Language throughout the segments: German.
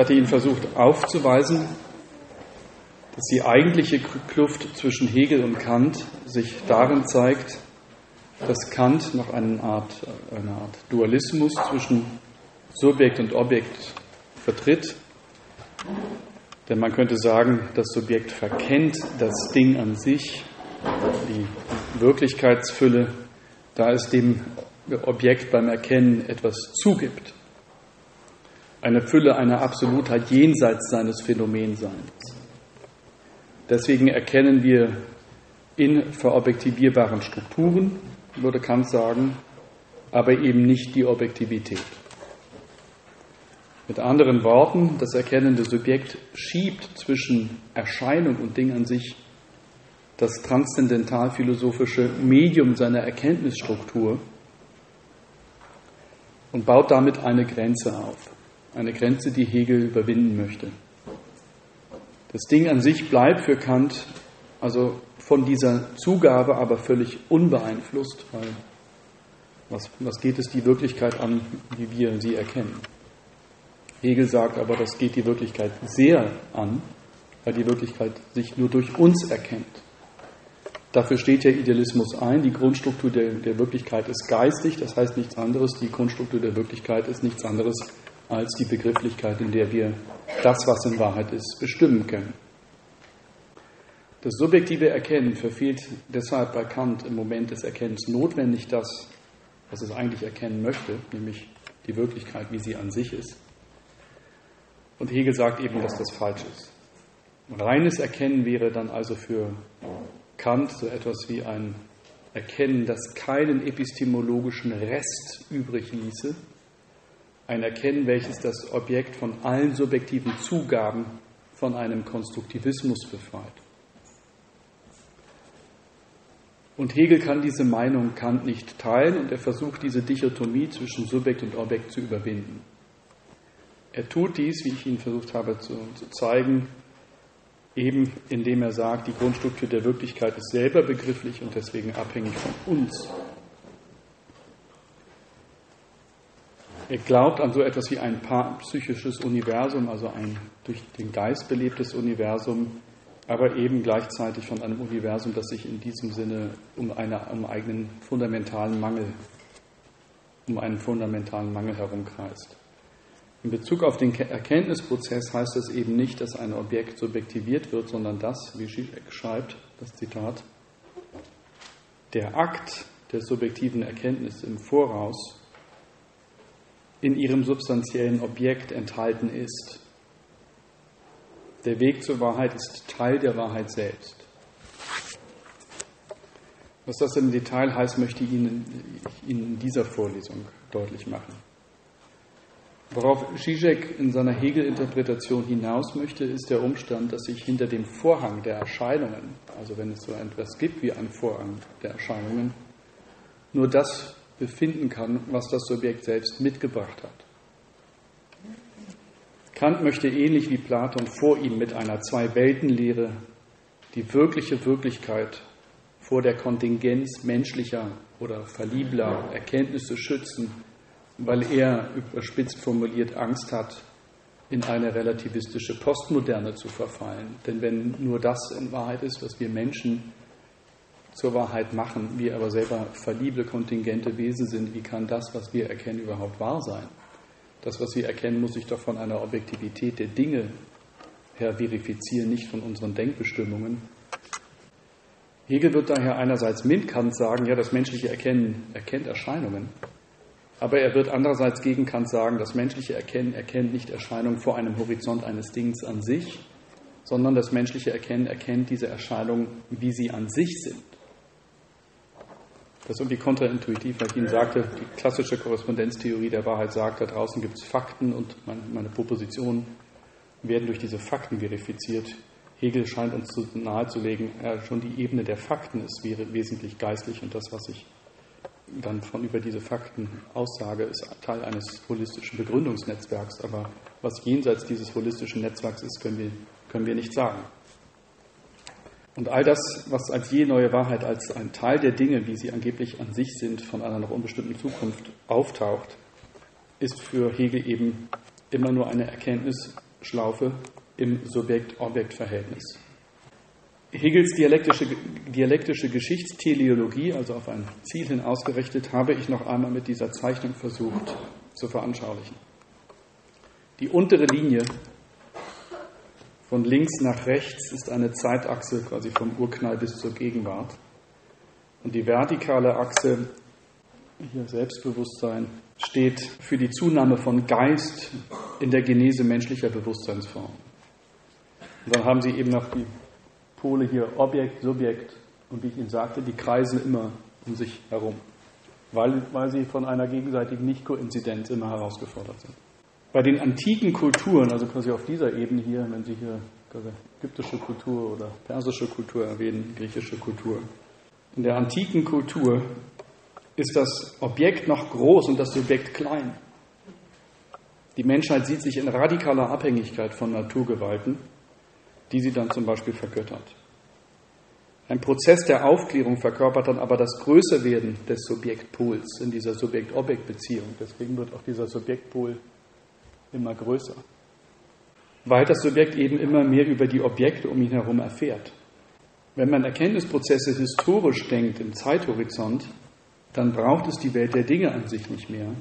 hatte Ihnen versucht aufzuweisen, dass die eigentliche Kluft zwischen Hegel und Kant sich darin zeigt, dass Kant noch eine Art, eine Art Dualismus zwischen Subjekt und Objekt vertritt. Denn man könnte sagen, das Subjekt verkennt das Ding an sich, die Wirklichkeitsfülle, da es dem Objekt beim Erkennen etwas zugibt. Eine Fülle einer Absolutheit jenseits seines Phänomenseins. Deswegen erkennen wir in verobjektivierbaren Strukturen, würde Kant sagen, aber eben nicht die Objektivität. Mit anderen Worten, das erkennende Subjekt schiebt zwischen Erscheinung und Ding an sich das transzendentalphilosophische Medium seiner Erkenntnisstruktur und baut damit eine Grenze auf. Eine Grenze, die Hegel überwinden möchte. Das Ding an sich bleibt für Kant also von dieser Zugabe aber völlig unbeeinflusst, weil was, was geht es die Wirklichkeit an, wie wir sie erkennen? Hegel sagt aber, das geht die Wirklichkeit sehr an, weil die Wirklichkeit sich nur durch uns erkennt. Dafür steht der Idealismus ein. Die Grundstruktur der, der, Wirklichkeit ist geistig, das heißt nichts anderes. Die Grundstruktur der Wirklichkeit ist nichts anderes als die Begrifflichkeit, in der wir das, was in Wahrheit ist, bestimmen können. Das subjektive Erkennen verfehlt deshalb bei Kant im Moment des Erkennens notwendig das, was es eigentlich erkennen möchte, nämlich die Wirklichkeit, wie sie an sich ist. Und Hegel sagt eben, dass das falsch ist. Reines Erkennen wäre dann also für Kant so etwas wie ein Erkennen, das keinen epistemologischen Rest übrig ließe, ein Erkennen, welches das Objekt von allen subjektiven Zugaben von einem Konstruktivismus befreit. Und Hegel kann diese Meinung Kant nicht teilen und er versucht diese Dichotomie zwischen Subjekt und Objekt zu überwinden. Er tut dies, wie ich Ihnen versucht habe zu, zu zeigen, eben indem er sagt, die Grundstruktur der Wirklichkeit ist selber begrifflich und deswegen abhängig von uns. Er glaubt an so etwas wie ein psychisches Universum, also ein durch den Geist belebtes Universum, aber eben gleichzeitig von einem Universum, das sich in diesem Sinne um, eine, um eigenen fundamentalen Mangel, um einen fundamentalen Mangel herumkreist. In Bezug auf den Erkenntnisprozess heißt es eben nicht, dass ein Objekt subjektiviert wird, sondern dass, wie Zizek schreibt, das Zitat, der Akt der subjektiven Erkenntnis im Voraus in ihrem substanziellen Objekt enthalten ist. Der Weg zur Wahrheit ist Teil der Wahrheit selbst. Was das im Detail heißt, möchte ich Ihnen in dieser Vorlesung deutlich machen. Worauf Zizek in seiner Hegel-Interpretation hinaus möchte, ist der Umstand, dass sich hinter dem Vorhang der Erscheinungen, also wenn es so etwas gibt wie einen Vorhang der Erscheinungen, nur das befinden kann, was das Subjekt selbst mitgebracht hat. Kant möchte ähnlich wie Platon vor ihm mit einer Zwei-Welten-Lehre die wirkliche Wirklichkeit vor der Kontingenz menschlicher oder verliebler Erkenntnisse schützen weil er, überspitzt formuliert, Angst hat, in eine relativistische Postmoderne zu verfallen. Denn wenn nur das in Wahrheit ist, was wir Menschen zur Wahrheit machen, wir aber selber verliebte, kontingente Wesen sind, wie kann das, was wir erkennen, überhaupt wahr sein? Das, was wir erkennen, muss sich doch von einer Objektivität der Dinge her verifizieren, nicht von unseren Denkbestimmungen. Hegel wird daher einerseits mit Kant sagen, ja, das menschliche Erkennen erkennt Erscheinungen, aber er wird andererseits gegen Kant sagen, das menschliche Erkennen erkennt nicht Erscheinung vor einem Horizont eines Dings an sich, sondern das menschliche Erkennen erkennt diese Erscheinungen, wie sie an sich sind. Das ist irgendwie kontraintuitiv, weil ich Ihnen sagte, die klassische Korrespondenztheorie der Wahrheit sagt, da draußen gibt es Fakten und meine Propositionen werden durch diese Fakten verifiziert. Hegel scheint uns nahezulegen, ja, schon die Ebene der Fakten ist wesentlich geistlich und das, was ich dann von über diese Fakten aussage, ist Teil eines holistischen Begründungsnetzwerks. Aber was jenseits dieses holistischen Netzwerks ist, können wir, können wir nicht sagen. Und all das, was als je neue Wahrheit als ein Teil der Dinge, wie sie angeblich an sich sind, von einer noch unbestimmten Zukunft auftaucht, ist für Hegel eben immer nur eine Erkenntnis Schlaufe im Subjekt-Objekt-Verhältnis. Hegels dialektische, dialektische Geschichtsteleologie, also auf ein Ziel hin ausgerichtet, habe ich noch einmal mit dieser Zeichnung versucht zu veranschaulichen. Die untere Linie von links nach rechts ist eine Zeitachse quasi vom Urknall bis zur Gegenwart. Und die vertikale Achse, hier Selbstbewusstsein, steht für die Zunahme von Geist in der Genese menschlicher Bewusstseinsform. Und dann haben Sie eben noch die Pole hier Objekt, Subjekt und wie ich Ihnen sagte, die kreisen immer um sich herum, weil, weil sie von einer gegenseitigen Nicht-Koinzidenz immer herausgefordert sind. Bei den antiken Kulturen, also quasi auf dieser Ebene hier, wenn Sie hier ägyptische Kultur oder persische Kultur erwähnen, griechische Kultur, in der antiken Kultur ist das Objekt noch groß und das Subjekt klein. Die Menschheit sieht sich in radikaler Abhängigkeit von Naturgewalten die sie dann zum Beispiel vergöttert. Ein Prozess der Aufklärung verkörpert dann aber das Größerwerden des Subjektpols in dieser Subjekt-Objekt-Beziehung. Deswegen wird auch dieser Subjektpol immer größer. Weil das Subjekt eben immer mehr über die Objekte um ihn herum erfährt. Wenn man Erkenntnisprozesse historisch denkt im Zeithorizont, dann braucht es die Welt der Dinge an sich nicht mehr,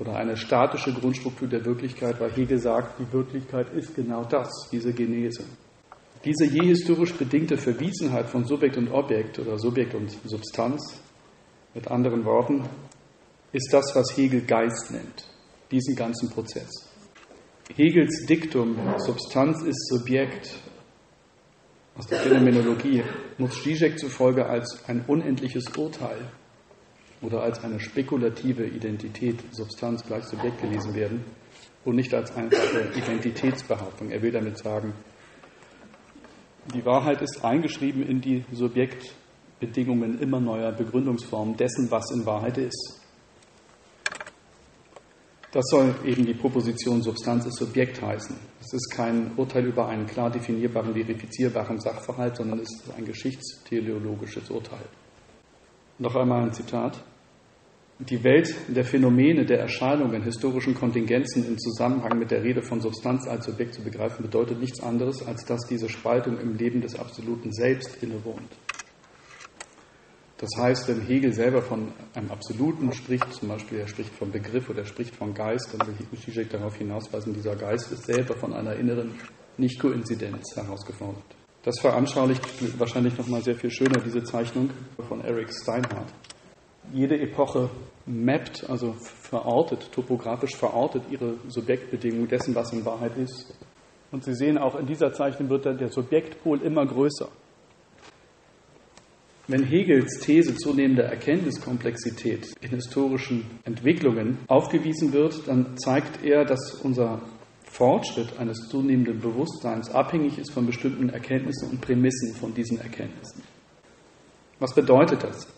oder eine statische Grundstruktur der Wirklichkeit, weil Hegel sagt, die Wirklichkeit ist genau das, diese Genese. Diese je historisch bedingte Verwiesenheit von Subjekt und Objekt oder Subjekt und Substanz, mit anderen Worten, ist das, was Hegel Geist nennt, diesen ganzen Prozess. Hegels Diktum, Substanz ist Subjekt, aus der Phänomenologie, muss Zizek zufolge als ein unendliches Urteil oder als eine spekulative Identität, Substanz gleich Subjekt gelesen werden und nicht als einfache Identitätsbehauptung. Er will damit sagen, die Wahrheit ist eingeschrieben in die Subjektbedingungen immer neuer Begründungsformen dessen, was in Wahrheit ist. Das soll eben die Proposition Substanz ist Subjekt heißen. Es ist kein Urteil über einen klar definierbaren, verifizierbaren Sachverhalt, sondern es ist ein geschichtsteleologisches Urteil. Noch einmal ein Zitat die Welt der Phänomene, der Erscheinungen, historischen Kontingenzen im Zusammenhang mit der Rede von Substanz als Subjekt zu begreifen, bedeutet nichts anderes, als dass diese Spaltung im Leben des absoluten Selbst innewohnt. Das heißt, wenn Hegel selber von einem Absoluten spricht, zum Beispiel er spricht vom Begriff oder er spricht vom Geist, dann will Zizek darauf hinausweisen, dieser Geist ist selber von einer inneren Nicht-Koinzidenz herausgefordert. Das veranschaulicht wahrscheinlich nochmal sehr viel schöner diese Zeichnung von Eric Steinhardt jede Epoche mappt, also verortet, topografisch verortet ihre Subjektbedingungen dessen, was in Wahrheit ist. Und Sie sehen auch in dieser Zeichnung wird dann der Subjektpol immer größer. Wenn Hegels These zunehmender Erkenntniskomplexität in historischen Entwicklungen aufgewiesen wird, dann zeigt er, dass unser Fortschritt eines zunehmenden Bewusstseins abhängig ist von bestimmten Erkenntnissen und Prämissen von diesen Erkenntnissen. Was bedeutet das?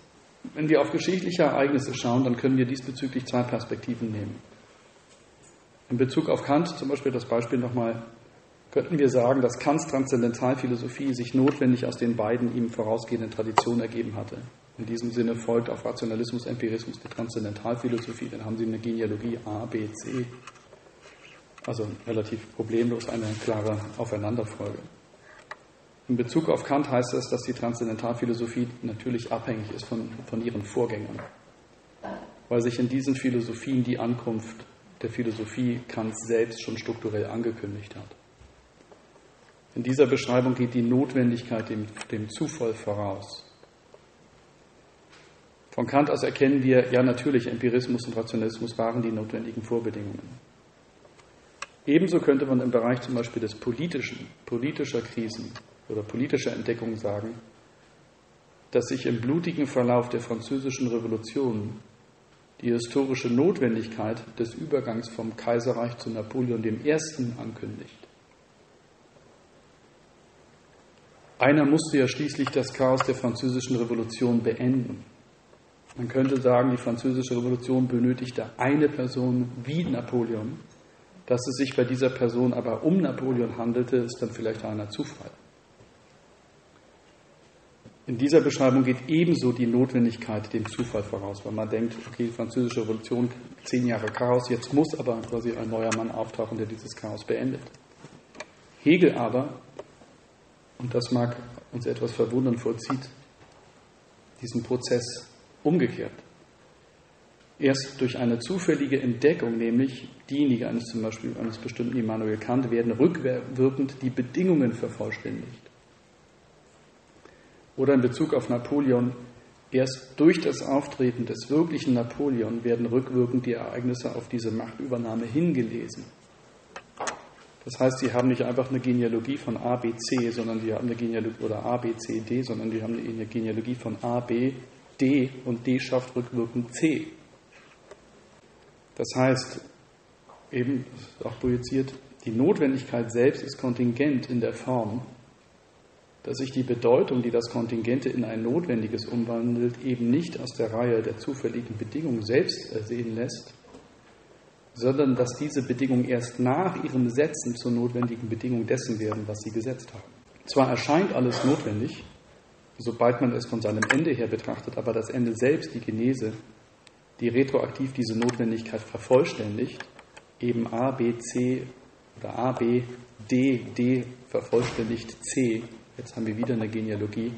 Wenn wir auf geschichtliche Ereignisse schauen, dann können wir diesbezüglich zwei Perspektiven nehmen. In Bezug auf Kant, zum Beispiel das Beispiel nochmal, könnten wir sagen, dass Kants Transzendentalphilosophie sich notwendig aus den beiden ihm vorausgehenden Traditionen ergeben hatte. In diesem Sinne folgt auf Rationalismus, Empirismus die Transzendentalphilosophie, dann haben sie eine Genealogie A, B, C. Also relativ problemlos eine klare Aufeinanderfolge. In Bezug auf Kant heißt das, dass die Transzendentalphilosophie natürlich abhängig ist von, von ihren Vorgängern, weil sich in diesen Philosophien die Ankunft der Philosophie Kants selbst schon strukturell angekündigt hat. In dieser Beschreibung geht die Notwendigkeit dem, dem Zufall voraus. Von Kant aus erkennen wir, ja natürlich, Empirismus und Rationalismus waren die notwendigen Vorbedingungen. Ebenso könnte man im Bereich zum Beispiel des Politischen, politischer Krisen, oder politische Entdeckung sagen, dass sich im blutigen Verlauf der französischen Revolution die historische Notwendigkeit des Übergangs vom Kaiserreich zu Napoleon I. ankündigt. Einer musste ja schließlich das Chaos der französischen Revolution beenden. Man könnte sagen, die französische Revolution benötigte eine Person wie Napoleon. Dass es sich bei dieser Person aber um Napoleon handelte, ist dann vielleicht einer Zufall. In dieser Beschreibung geht ebenso die Notwendigkeit dem Zufall voraus, weil man denkt, okay, die französische Revolution, zehn Jahre Chaos, jetzt muss aber quasi ein neuer Mann auftauchen, der dieses Chaos beendet. Hegel aber, und das mag uns etwas verwundern, vollzieht diesen Prozess umgekehrt. Erst durch eine zufällige Entdeckung, nämlich diejenige eines zum Beispiel eines bestimmten Immanuel Kant, werden rückwirkend die Bedingungen vervollständigt. Oder in Bezug auf Napoleon, erst durch das Auftreten des wirklichen Napoleon werden rückwirkend die Ereignisse auf diese Machtübernahme hingelesen. Das heißt, sie haben nicht einfach eine Genealogie von A, B, C, sondern sie haben eine Genealogie oder A, B, C, D, sondern die haben eine Genealogie von A, B, D und D schafft rückwirkend C. Das heißt, eben auch projiziert, die Notwendigkeit selbst ist kontingent in der Form, dass sich die Bedeutung, die das Kontingente in ein Notwendiges umwandelt, eben nicht aus der Reihe der zufälligen Bedingungen selbst ersehen lässt, sondern dass diese Bedingungen erst nach ihrem Setzen zur notwendigen Bedingung dessen werden, was sie gesetzt haben. Zwar erscheint alles notwendig, sobald man es von seinem Ende her betrachtet, aber das Ende selbst, die Genese, die retroaktiv diese Notwendigkeit vervollständigt, eben A, B, C oder A, B, D, D vervollständigt C, jetzt haben wir wieder eine Genealogie,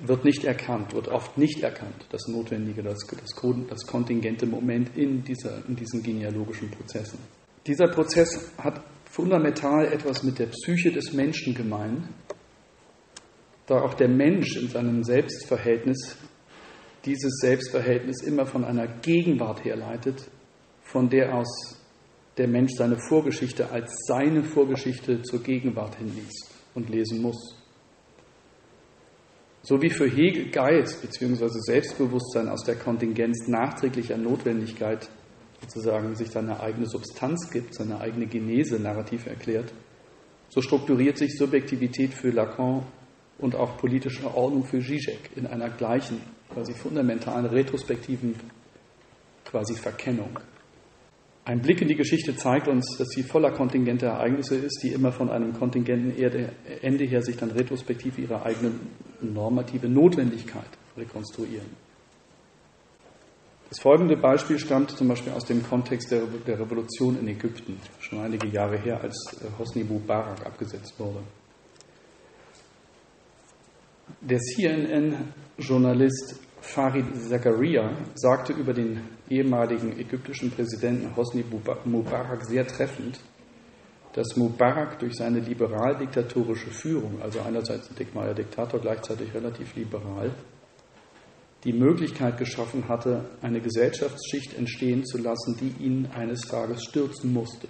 wird nicht erkannt, wird oft nicht erkannt, das notwendige, das, das, das kontingente Moment in, dieser, in diesen genealogischen Prozessen. Dieser Prozess hat fundamental etwas mit der Psyche des Menschen gemein, da auch der Mensch in seinem Selbstverhältnis dieses Selbstverhältnis immer von einer Gegenwart herleitet, von der aus der Mensch seine Vorgeschichte als seine Vorgeschichte zur Gegenwart hinliest und lesen muss. So wie für Hegel Geist bzw. Selbstbewusstsein aus der Kontingenz nachträglicher Notwendigkeit sozusagen sich seine eigene Substanz gibt, seine eigene Genese narrativ erklärt, so strukturiert sich Subjektivität für Lacan und auch politische Ordnung für Zizek in einer gleichen, quasi fundamentalen, retrospektiven quasi Verkennung. Ein Blick in die Geschichte zeigt uns, dass sie voller kontingenter Ereignisse ist, die immer von einem kontingenten Ende her sich dann retrospektiv ihre eigene normative Notwendigkeit rekonstruieren. Das folgende Beispiel stammt zum Beispiel aus dem Kontext der, der Revolution in Ägypten, schon einige Jahre her, als äh, Hosni Mubarak abgesetzt wurde. Der CNN-Journalist Farid Zakaria sagte über den ehemaligen ägyptischen Präsidenten Hosni Mubarak sehr treffend, dass Mubarak durch seine liberal-diktatorische Führung, also einerseits ein Dickmeier Diktator, gleichzeitig relativ liberal, die Möglichkeit geschaffen hatte, eine Gesellschaftsschicht entstehen zu lassen, die ihn eines Tages stürzen musste.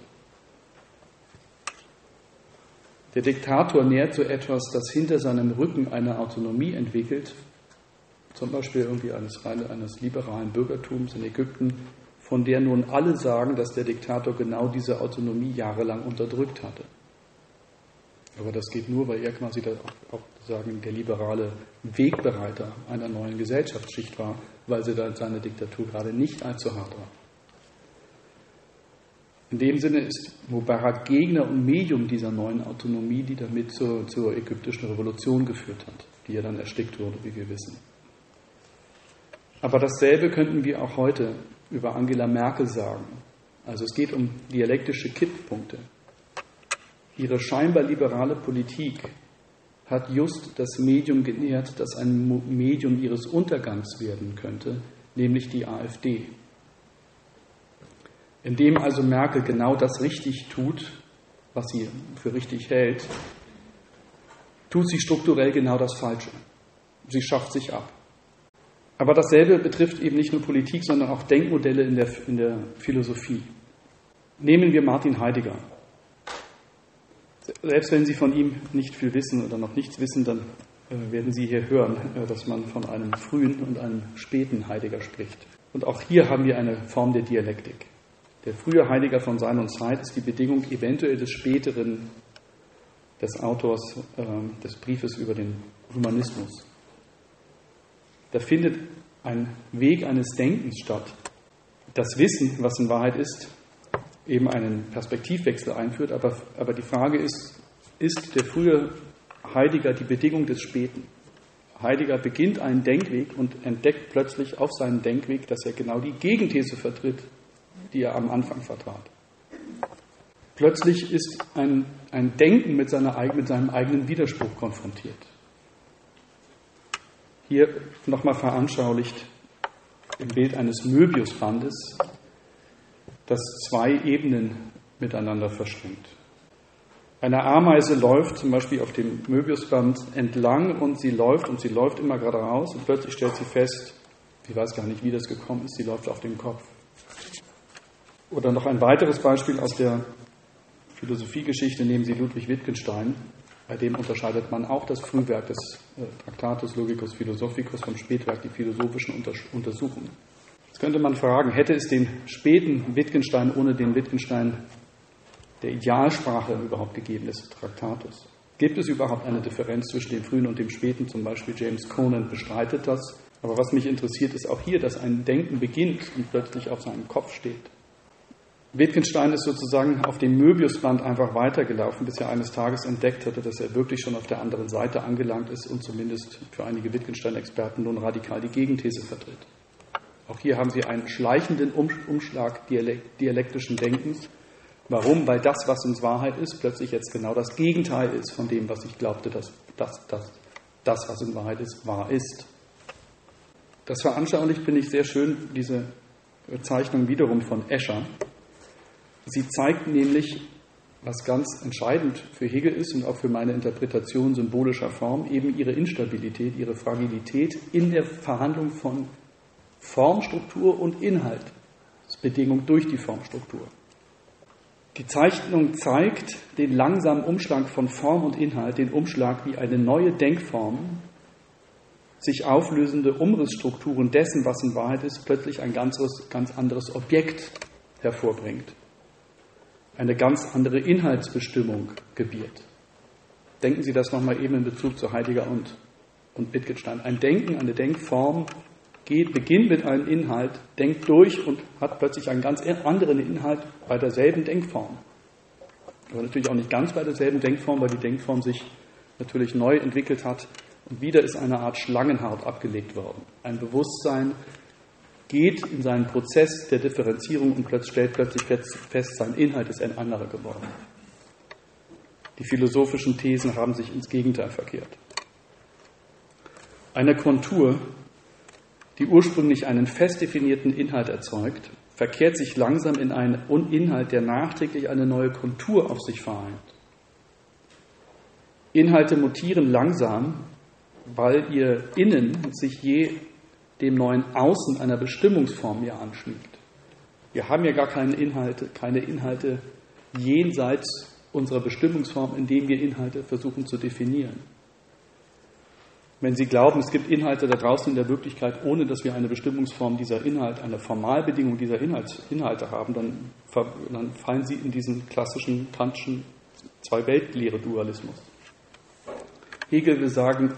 Der Diktator nährt so etwas, das hinter seinem Rücken eine Autonomie entwickelt, zum Beispiel irgendwie eines, eines liberalen Bürgertums in Ägypten, von der nun alle sagen, dass der Diktator genau diese Autonomie jahrelang unterdrückt hatte. Aber das geht nur, weil er quasi der, auch sagen, der liberale Wegbereiter einer neuen Gesellschaftsschicht war, weil sie dann seine Diktatur gerade nicht allzu hart war. In dem Sinne ist Mubarak Gegner und Medium dieser neuen Autonomie, die damit zur, zur ägyptischen Revolution geführt hat, die ja dann erstickt wurde, wie wir wissen. Aber dasselbe könnten wir auch heute über Angela Merkel sagen. Also es geht um dialektische Kipppunkte. Ihre scheinbar liberale Politik hat just das Medium genährt, das ein Medium ihres Untergangs werden könnte, nämlich die AfD. Indem also Merkel genau das richtig tut, was sie für richtig hält, tut sie strukturell genau das Falsche. Sie schafft sich ab. Aber dasselbe betrifft eben nicht nur Politik, sondern auch Denkmodelle in der, in der Philosophie. Nehmen wir Martin Heidegger. Selbst wenn Sie von ihm nicht viel wissen oder noch nichts wissen, dann äh, werden Sie hier hören, äh, dass man von einem frühen und einem späten Heidegger spricht. Und auch hier haben wir eine Form der Dialektik. Der frühe Heidegger von Sein und Zeit ist die Bedingung eventuell des späteren, des Autors äh, des Briefes über den Humanismus. Da findet ein Weg eines Denkens statt. Das Wissen, was in Wahrheit ist, eben einen Perspektivwechsel einführt. Aber, aber die Frage ist, ist der frühe Heidegger die Bedingung des Späten? Heidegger beginnt einen Denkweg und entdeckt plötzlich auf seinem Denkweg, dass er genau die Gegenthese vertritt, die er am Anfang vertrat. Plötzlich ist ein, ein Denken mit, seiner, mit seinem eigenen Widerspruch konfrontiert. Hier nochmal veranschaulicht im Bild eines Möbiusbandes, das zwei Ebenen miteinander verschränkt. Eine Ameise läuft zum Beispiel auf dem Möbiusband entlang und sie läuft und sie läuft immer gerade raus und plötzlich stellt sie fest, ich weiß gar nicht, wie das gekommen ist, sie läuft auf dem Kopf. Oder noch ein weiteres Beispiel aus der Philosophiegeschichte, nehmen Sie Ludwig Wittgenstein. Bei dem unterscheidet man auch das Frühwerk des äh, Traktatus Logicus Philosophicus vom Spätwerk die philosophischen Untersuchungen. Jetzt könnte man fragen, hätte es den späten Wittgenstein ohne den Wittgenstein der Idealsprache überhaupt gegeben des Traktatus? Gibt es überhaupt eine Differenz zwischen dem frühen und dem späten? Zum Beispiel James Conan bestreitet das. Aber was mich interessiert, ist auch hier, dass ein Denken beginnt und plötzlich auf seinem Kopf steht. Wittgenstein ist sozusagen auf dem Möbiusband einfach weitergelaufen, bis er eines Tages entdeckt hatte, dass er wirklich schon auf der anderen Seite angelangt ist und zumindest für einige Wittgenstein-Experten nun radikal die Gegenthese vertritt. Auch hier haben Sie einen schleichenden Umschlag dialektischen Denkens, Warum? Weil das, was uns Wahrheit ist, plötzlich jetzt genau das Gegenteil ist von dem, was ich glaubte, dass das, das, das was in Wahrheit ist, wahr ist. Das veranschaulicht finde ich sehr schön diese Zeichnung wiederum von Escher. Sie zeigt nämlich, was ganz entscheidend für Hegel ist und auch für meine Interpretation symbolischer Form, eben ihre Instabilität, ihre Fragilität in der Verhandlung von Formstruktur und Inhalt. Das ist Bedingung durch die Formstruktur. Die Zeichnung zeigt den langsamen Umschlag von Form und Inhalt, den Umschlag wie eine neue Denkform, sich auflösende Umrissstrukturen dessen, was in Wahrheit ist, plötzlich ein ganz anderes Objekt hervorbringt. Eine ganz andere Inhaltsbestimmung gebiert. Denken Sie das nochmal eben in Bezug zu Heidegger und, und Wittgenstein. Ein Denken, eine Denkform geht, beginnt mit einem Inhalt, denkt durch und hat plötzlich einen ganz anderen Inhalt bei derselben Denkform. Aber natürlich auch nicht ganz bei derselben Denkform, weil die Denkform sich natürlich neu entwickelt hat und wieder ist eine Art Schlangenhaut abgelegt worden. Ein Bewusstsein geht in seinen Prozess der Differenzierung und stellt plötzlich fest, sein Inhalt ist ein anderer geworden. Die philosophischen Thesen haben sich ins Gegenteil verkehrt. Eine Kontur die ursprünglich einen fest definierten Inhalt erzeugt, verkehrt sich langsam in einen Inhalt, der nachträglich eine neue Kontur auf sich vereint. Inhalte mutieren langsam, weil ihr Innen sich je dem neuen Außen einer Bestimmungsform ja anschmiegt. Wir haben ja gar keine Inhalte, keine Inhalte jenseits unserer Bestimmungsform, indem wir Inhalte versuchen zu definieren. Wenn Sie glauben, es gibt Inhalte da draußen in der Wirklichkeit, ohne dass wir eine Bestimmungsform dieser Inhalte, eine Formalbedingung dieser Inhalts, Inhalte haben, dann, dann fallen Sie in diesen klassischen Kantschen Zwei-Welt-Lehre-Dualismus. Hegel will sagen,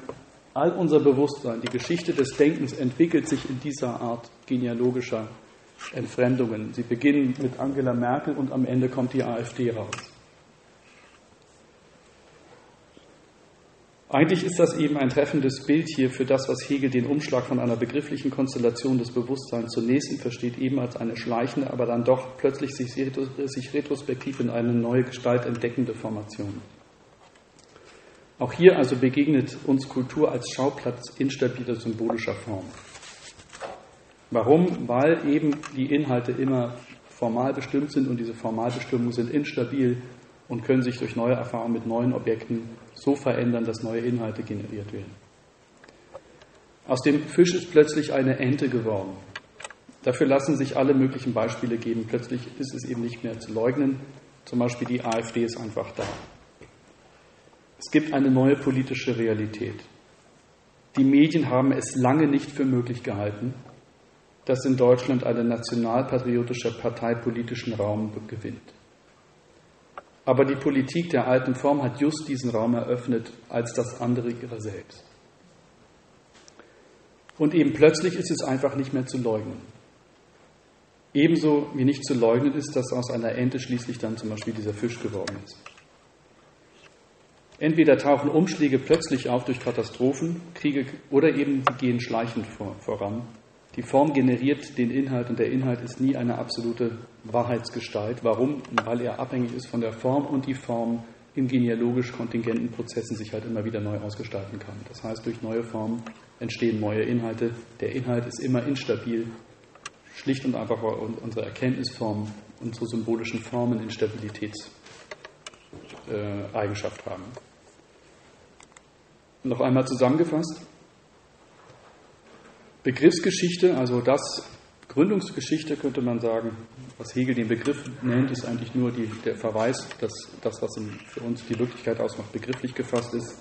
all unser Bewusstsein, die Geschichte des Denkens entwickelt sich in dieser Art genealogischer Entfremdungen. Sie beginnen mit Angela Merkel und am Ende kommt die AfD raus. Eigentlich ist das eben ein treffendes Bild hier für das, was Hegel den Umschlag von einer begrifflichen Konstellation des Bewusstseins zum nächsten versteht, eben als eine schleichende, aber dann doch plötzlich sich retrospektiv in eine neue Gestalt entdeckende Formation. Auch hier also begegnet uns Kultur als Schauplatz instabiler symbolischer Form. Warum? Weil eben die Inhalte immer formal bestimmt sind und diese Formalbestimmungen sind instabil und können sich durch neue Erfahrungen mit neuen Objekten so verändern, dass neue Inhalte generiert werden. Aus dem Fisch ist plötzlich eine Ente geworden. Dafür lassen sich alle möglichen Beispiele geben. Plötzlich ist es eben nicht mehr zu leugnen. Zum Beispiel die AfD ist einfach da. Es gibt eine neue politische Realität. Die Medien haben es lange nicht für möglich gehalten, dass in Deutschland eine nationalpatriotische Partei politischen Raum gewinnt. Aber die Politik der alten Form hat just diesen Raum eröffnet als das andere ihrer selbst. Und eben plötzlich ist es einfach nicht mehr zu leugnen. Ebenso wie nicht zu leugnen ist, dass aus einer Ente schließlich dann zum Beispiel dieser Fisch geworden ist. Entweder tauchen Umschläge plötzlich auf durch Katastrophen, Kriege oder eben sie gehen schleichend vor, voran. Die Form generiert den Inhalt und der Inhalt ist nie eine absolute Wahrheitsgestalt. Warum? Weil er abhängig ist von der Form und die Form in genealogisch kontingenten Prozessen sich halt immer wieder neu ausgestalten kann. Das heißt, durch neue Formen entstehen neue Inhalte. Der Inhalt ist immer instabil, schlicht und einfach unsere Erkenntnisformen, unsere symbolischen Formen Instabilitätseigenschaft haben. Noch einmal zusammengefasst, Begriffsgeschichte, also das Gründungsgeschichte könnte man sagen, was Hegel den Begriff nennt, ist eigentlich nur die, der Verweis, dass das, was für uns die Wirklichkeit ausmacht, begrifflich gefasst ist.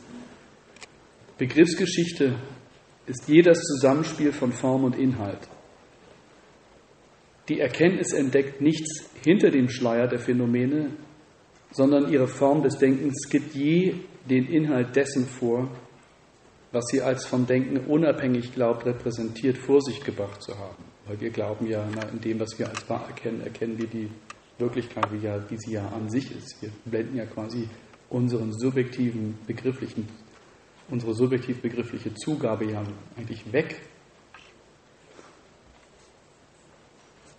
Begriffsgeschichte ist jedes Zusammenspiel von Form und Inhalt. Die Erkenntnis entdeckt nichts hinter dem Schleier der Phänomene, sondern ihre Form des Denkens gibt je den Inhalt dessen vor, was sie als vom Denken unabhängig glaubt, repräsentiert, vor sich gebracht zu haben. Weil wir glauben ja, in dem, was wir als wahr erkennen, erkennen wir die Wirklichkeit, wie, ja, wie sie ja an sich ist. Wir blenden ja quasi unseren subjektiven begrifflichen, unsere subjektiv begriffliche Zugabe ja eigentlich weg.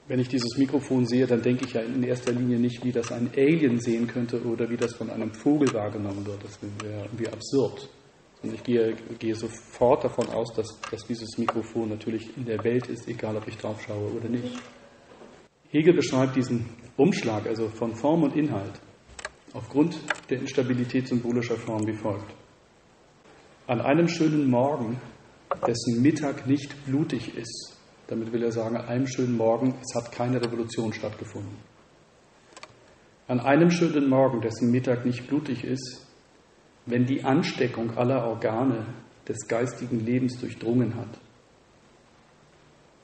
Wenn ich dieses Mikrofon sehe, dann denke ich ja in erster Linie nicht, wie das ein Alien sehen könnte oder wie das von einem Vogel wahrgenommen wird. Das wäre irgendwie absurd. Und ich gehe, gehe sofort davon aus, dass, dass dieses Mikrofon natürlich in der Welt ist, egal ob ich drauf schaue oder nicht. Hegel beschreibt diesen Umschlag, also von Form und Inhalt, aufgrund der Instabilität symbolischer Form wie folgt. An einem schönen Morgen, dessen Mittag nicht blutig ist, damit will er sagen, an einem schönen Morgen, es hat keine Revolution stattgefunden. An einem schönen Morgen, dessen Mittag nicht blutig ist, wenn die Ansteckung aller Organe des geistigen Lebens durchdrungen hat.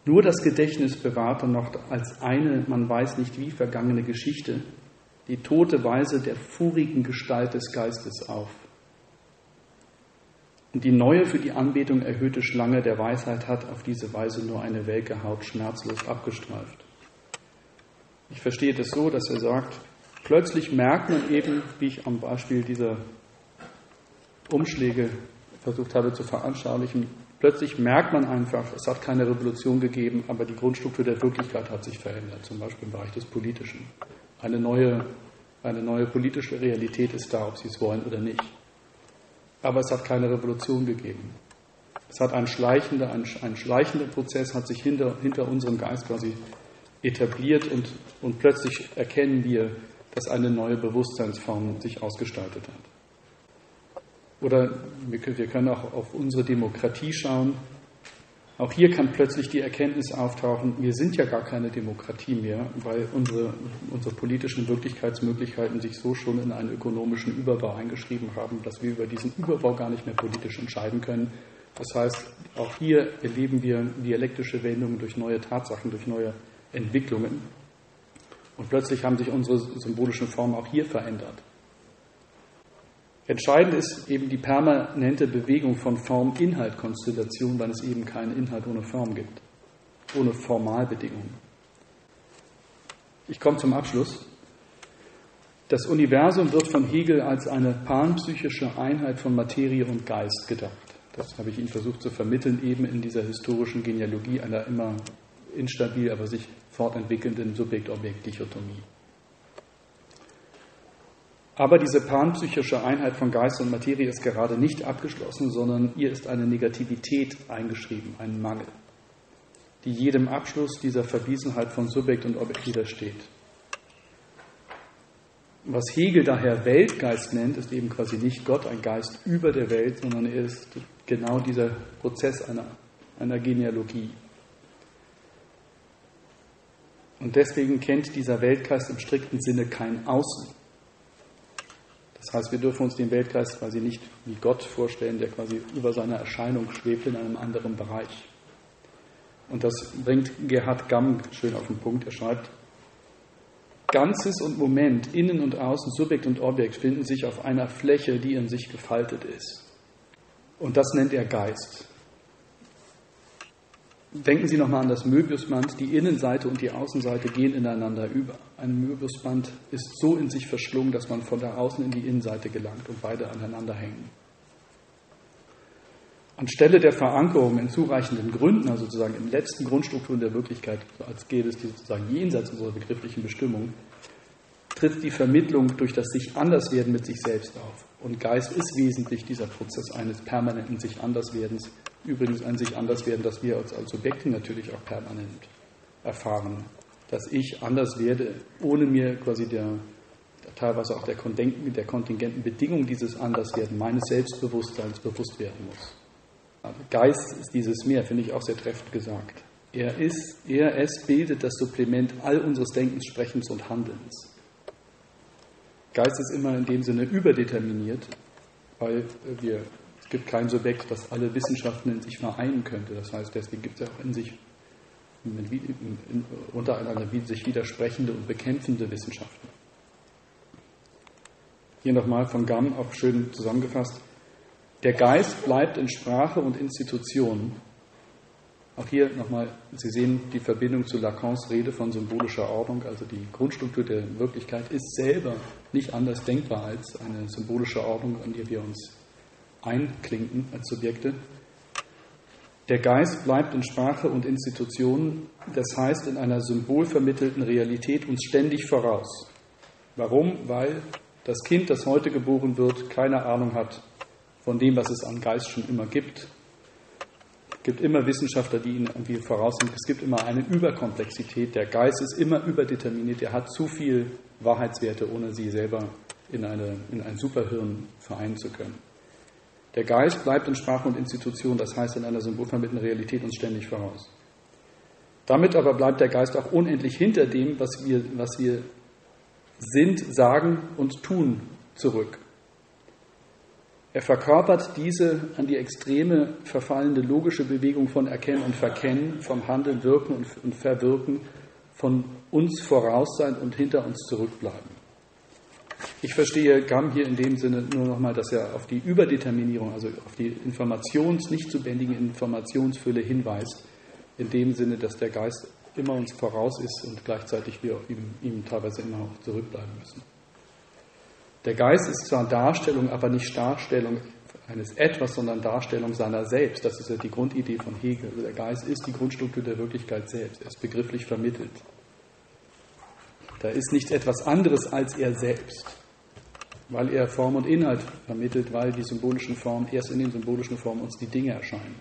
Nur das Gedächtnis bewahrte noch als eine, man weiß nicht wie vergangene Geschichte, die tote Weise der furigen Gestalt des Geistes auf. Und die neue für die Anbetung erhöhte Schlange der Weisheit hat auf diese Weise nur eine welke Haut schmerzlos abgestreift. Ich verstehe das so, dass er sagt, plötzlich merkt man eben, wie ich am Beispiel dieser Umschläge versucht habe zu veranschaulichen. Plötzlich merkt man einfach, es hat keine Revolution gegeben, aber die Grundstruktur der Wirklichkeit hat sich verändert, zum Beispiel im Bereich des Politischen. Eine neue, eine neue politische Realität ist da, ob Sie es wollen oder nicht. Aber es hat keine Revolution gegeben. Es hat ein schleichender, ein, ein schleichender Prozess hat sich hinter, hinter unserem Geist quasi etabliert und, und plötzlich erkennen wir, dass eine neue Bewusstseinsform sich ausgestaltet hat. Oder wir können auch auf unsere Demokratie schauen. Auch hier kann plötzlich die Erkenntnis auftauchen, wir sind ja gar keine Demokratie mehr, weil unsere, unsere politischen Wirklichkeitsmöglichkeiten sich so schon in einen ökonomischen Überbau eingeschrieben haben, dass wir über diesen Überbau gar nicht mehr politisch entscheiden können. Das heißt, auch hier erleben wir dialektische Wendungen durch neue Tatsachen, durch neue Entwicklungen. Und plötzlich haben sich unsere symbolischen Formen auch hier verändert. Entscheidend ist eben die permanente Bewegung von Form-Inhalt-Konstellation, weil es eben keinen Inhalt ohne Form gibt, ohne Formalbedingungen. Ich komme zum Abschluss. Das Universum wird von Hegel als eine panpsychische Einheit von Materie und Geist gedacht. Das habe ich Ihnen versucht zu vermitteln, eben in dieser historischen Genealogie einer immer instabil, aber sich fortentwickelnden Subjekt-Objekt-Dichotomie. Aber diese panpsychische Einheit von Geist und Materie ist gerade nicht abgeschlossen, sondern ihr ist eine Negativität eingeschrieben, ein Mangel, die jedem Abschluss dieser Verwiesenheit von Subjekt und Objekt widersteht. Was Hegel daher Weltgeist nennt, ist eben quasi nicht Gott, ein Geist über der Welt, sondern er ist genau dieser Prozess einer, einer Genealogie. Und deswegen kennt dieser Weltgeist im strikten Sinne kein Außen. Das heißt, wir dürfen uns den Weltgeist quasi nicht wie Gott vorstellen, der quasi über seine Erscheinung schwebt in einem anderen Bereich. Und das bringt Gerhard Gamm schön auf den Punkt. Er schreibt, Ganzes und Moment, Innen und Außen, Subjekt und Objekt finden sich auf einer Fläche, die in sich gefaltet ist. Und das nennt er Geist. Denken Sie nochmal an das Möbiusband. Die Innenseite und die Außenseite gehen ineinander über. Ein Möbiusband ist so in sich verschlungen, dass man von der Außen in die Innenseite gelangt und beide aneinander hängen. Anstelle der Verankerung in zureichenden Gründen, also sozusagen in letzten Grundstrukturen der Wirklichkeit, als gäbe es die sozusagen jenseits unserer begrifflichen Bestimmung, tritt die Vermittlung durch das sich Anderswerden mit sich selbst auf. Und Geist ist wesentlich dieser Prozess eines permanenten sich Anderswerdens, übrigens ein sich Anderswerden, das wir als, als Subjekte natürlich auch permanent erfahren. Dass ich anders werde, ohne mir quasi der, teilweise auch der, der kontingenten Bedingung dieses Anderswerden, meines Selbstbewusstseins bewusst werden muss. Also Geist ist dieses Mehr, finde ich auch sehr treffend gesagt. Er ist, er, es bildet das Supplement all unseres Denkens, Sprechens und Handelns. Geist ist immer in dem Sinne überdeterminiert, weil wir, es gibt kein Subjekt, das alle Wissenschaften in sich vereinen könnte. Das heißt, deswegen gibt es auch in sich untereinander sich widersprechende und bekämpfende Wissenschaften. Hier nochmal von Gamm auch schön zusammengefasst. Der Geist bleibt in Sprache und Institution. Auch hier nochmal, Sie sehen die Verbindung zu Lacans Rede von symbolischer Ordnung, also die Grundstruktur der Wirklichkeit ist selber nicht anders denkbar als eine symbolische Ordnung, an die wir uns einklinken als Subjekte. Der Geist bleibt in Sprache und Institutionen, das heißt in einer symbolvermittelten Realität uns ständig voraus. Warum? Weil das Kind, das heute geboren wird, keine Ahnung hat von dem, was es an Geist schon immer gibt. Es gibt immer Wissenschaftler, die ihn irgendwie voraussagen. Es gibt immer eine Überkomplexität. Der Geist ist immer überdeterminiert. Er hat zu viel Wahrheitswerte, ohne sie selber in, eine, in ein Superhirn vereinen zu können. Der Geist bleibt in Sprache und Institution, das heißt in einer symbolvermittelnden Realität uns ständig voraus. Damit aber bleibt der Geist auch unendlich hinter dem, was wir, was wir sind, sagen und tun, zurück. Er verkörpert diese an die Extreme verfallende logische Bewegung von Erkennen und Verkennen, vom Handeln, Wirken und Verwirken, von uns voraus sein und hinter uns zurückbleiben. Ich verstehe Gamm hier in dem Sinne nur nochmal, dass er auf die Überdeterminierung, also auf die Informations-, nicht zu bändigen Informationsfülle hinweist, in dem Sinne, dass der Geist immer uns voraus ist und gleichzeitig wir ihm, ihm teilweise immer auch zurückbleiben müssen. Der Geist ist zwar Darstellung, aber nicht Darstellung eines Etwas, sondern Darstellung seiner selbst. Das ist ja die Grundidee von Hegel. Der Geist ist die Grundstruktur der Wirklichkeit selbst. Er ist begrifflich vermittelt. Da ist nichts etwas anderes als er selbst, weil er Form und Inhalt vermittelt, weil die symbolischen Formen, erst in den symbolischen Formen uns die Dinge erscheinen.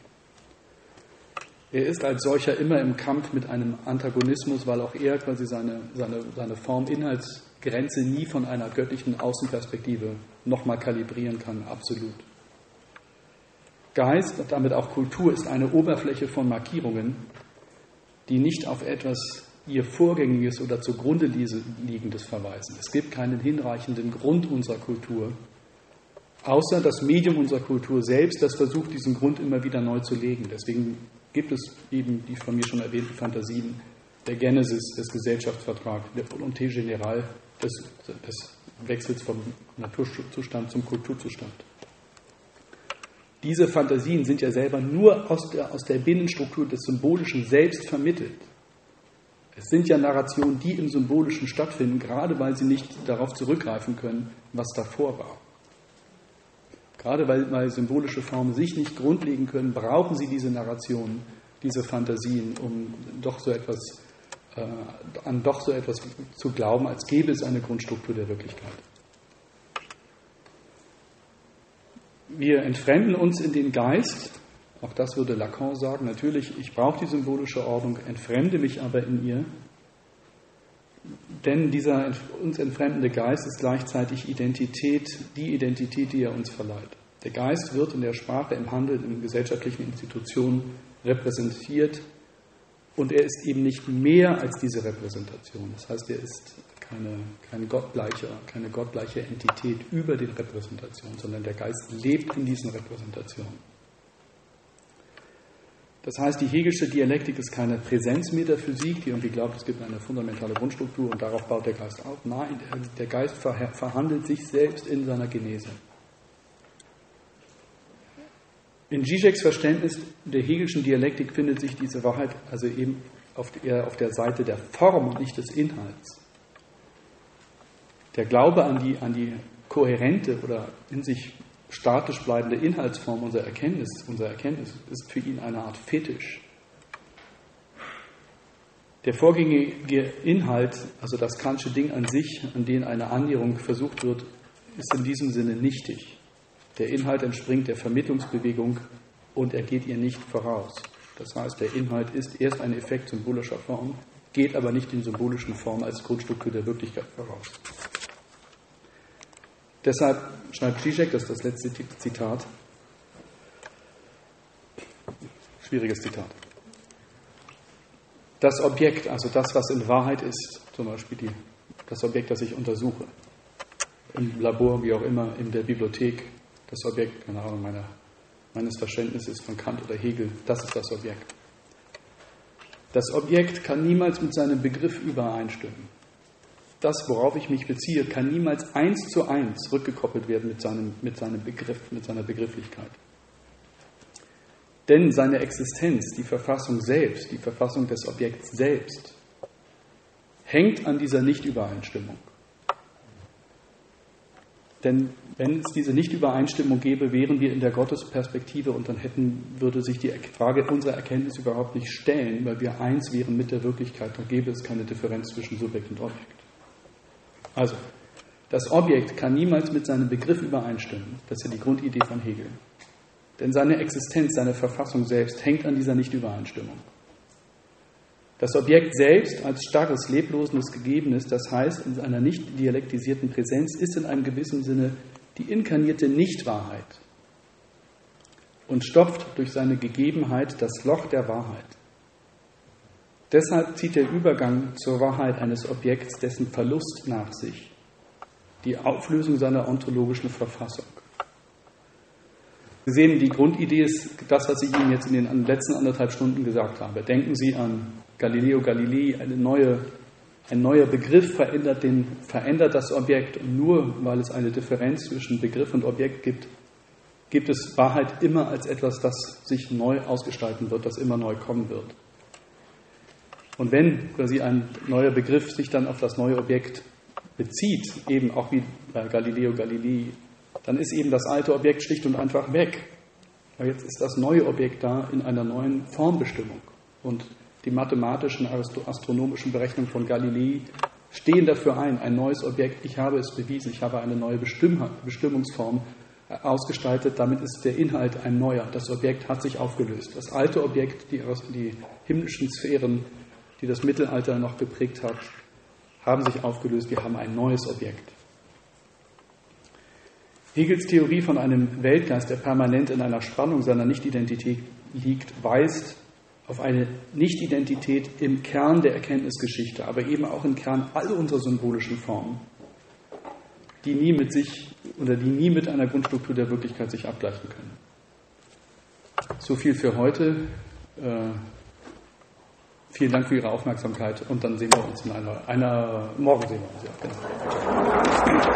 Er ist als solcher immer im Kampf mit einem Antagonismus, weil auch er quasi seine, seine, seine Form-Inhaltsgrenze nie von einer göttlichen Außenperspektive nochmal kalibrieren kann, absolut. Geist und damit auch Kultur ist eine Oberfläche von Markierungen, die nicht auf etwas ihr Vorgängiges oder zugrunde liegendes verweisen. Es gibt keinen hinreichenden Grund unserer Kultur, außer das Medium unserer Kultur selbst, das versucht, diesen Grund immer wieder neu zu legen. Deswegen gibt es eben die von mir schon erwähnten Fantasien der Genesis, des Gesellschaftsvertrags, der Volonté Générale, des, des Wechsels vom Naturzustand zum Kulturzustand. Diese Fantasien sind ja selber nur aus der, aus der Binnenstruktur des Symbolischen selbst vermittelt. Es sind ja Narrationen, die im Symbolischen stattfinden, gerade weil sie nicht darauf zurückgreifen können, was davor war. Gerade weil, weil symbolische Formen sich nicht grundlegen können, brauchen sie diese Narrationen, diese Fantasien, um doch so etwas, äh, an doch so etwas zu glauben, als gäbe es eine Grundstruktur der Wirklichkeit. Wir entfremden uns in den Geist, auch das würde Lacan sagen. Natürlich, ich brauche die symbolische Ordnung, entfremde mich aber in ihr. Denn dieser uns entfremdende Geist ist gleichzeitig Identität, die Identität, die er uns verleiht. Der Geist wird in der Sprache, im Handel, in gesellschaftlichen Institutionen repräsentiert und er ist eben nicht mehr als diese Repräsentation. Das heißt, er ist keine, kein gottgleiche, keine gottgleiche Entität über den Repräsentationen, sondern der Geist lebt in diesen Repräsentationen. Das heißt, die Hegelsche Dialektik ist keine Präsenzmetaphysik, die irgendwie glaubt, es gibt eine fundamentale Grundstruktur und darauf baut der Geist auf. Nein, der Geist verhandelt sich selbst in seiner Genese. In Zizeks Verständnis der Hegelschen Dialektik findet sich diese Wahrheit also eben auf der, auf der Seite der Form und nicht des Inhalts. Der Glaube an die, an die kohärente oder in sich statisch bleibende Inhaltsform unserer Erkenntnis, unserer Erkenntnis ist für ihn eine Art Fetisch. Der vorgängige Inhalt, also das kantische Ding an sich, an den eine Annäherung versucht wird, ist in diesem Sinne nichtig. Der Inhalt entspringt der Vermittlungsbewegung und er geht ihr nicht voraus. Das heißt, der Inhalt ist erst ein Effekt symbolischer Form, geht aber nicht in symbolischen Form als Grundstruktur der Wirklichkeit voraus. Deshalb schreibt Zizek, das ist das letzte Zitat, schwieriges Zitat. Das Objekt, also das, was in Wahrheit ist, zum Beispiel die, das Objekt, das ich untersuche, im Labor, wie auch immer, in der Bibliothek, das Objekt, keine Ahnung, meiner, meines Verständnisses von Kant oder Hegel, das ist das Objekt. Das Objekt kann niemals mit seinem Begriff übereinstimmen das, worauf ich mich beziehe, kann niemals eins zu eins rückgekoppelt werden mit seinem, mit seinem Begriff, mit seiner Begrifflichkeit. Denn seine Existenz, die Verfassung selbst, die Verfassung des Objekts selbst, hängt an dieser Nichtübereinstimmung. Denn wenn es diese Nichtübereinstimmung gäbe, wären wir in der Gottesperspektive und dann hätten, würde sich die Frage unserer Erkenntnis überhaupt nicht stellen, weil wir eins wären mit der Wirklichkeit. Da gäbe es keine Differenz zwischen Subjekt und Objekt. Also, das Objekt kann niemals mit seinem Begriff übereinstimmen. Das ist ja die Grundidee von Hegel. Denn seine Existenz, seine Verfassung selbst hängt an dieser Nichtübereinstimmung. Das Objekt selbst als starres, lebloses Gegebenes, das heißt in seiner nicht dialektisierten Präsenz, ist in einem gewissen Sinne die inkarnierte Nichtwahrheit und stopft durch seine Gegebenheit das Loch der Wahrheit. Deshalb zieht der Übergang zur Wahrheit eines Objekts dessen Verlust nach sich, die Auflösung seiner ontologischen Verfassung. Sie sehen, die Grundidee ist das, was ich Ihnen jetzt in den letzten anderthalb Stunden gesagt habe. Denken Sie an Galileo Galilei, eine neue, ein neuer Begriff verändert, den, verändert das Objekt. Und nur weil es eine Differenz zwischen Begriff und Objekt gibt, gibt es Wahrheit immer als etwas, das sich neu ausgestalten wird, das immer neu kommen wird. Und wenn quasi ein neuer Begriff sich dann auf das neue Objekt bezieht, eben auch wie bei Galileo Galilei, dann ist eben das alte Objekt schlicht und einfach weg. Aber jetzt ist das neue Objekt da in einer neuen Formbestimmung. Und die mathematischen, astronomischen Berechnungen von Galilei stehen dafür ein, ein neues Objekt, ich habe es bewiesen, ich habe eine neue Bestimmungsform äh, ausgestaltet, damit ist der Inhalt ein neuer. Das Objekt hat sich aufgelöst. Das alte Objekt, die, die himmlischen Sphären, die das Mittelalter noch geprägt hat, haben sich aufgelöst. Wir haben ein neues Objekt. Hegels Theorie von einem Weltgeist, der permanent in einer Spannung seiner Nichtidentität liegt, weist auf eine Nichtidentität im Kern der Erkenntnisgeschichte, aber eben auch im Kern all unserer symbolischen Formen, die nie mit sich oder die nie mit einer Grundstruktur der Wirklichkeit sich abgleichen können. So viel für heute. Vielen Dank für Ihre Aufmerksamkeit und dann sehen wir uns in einer, einer morgen sehen wir uns ja. Genau.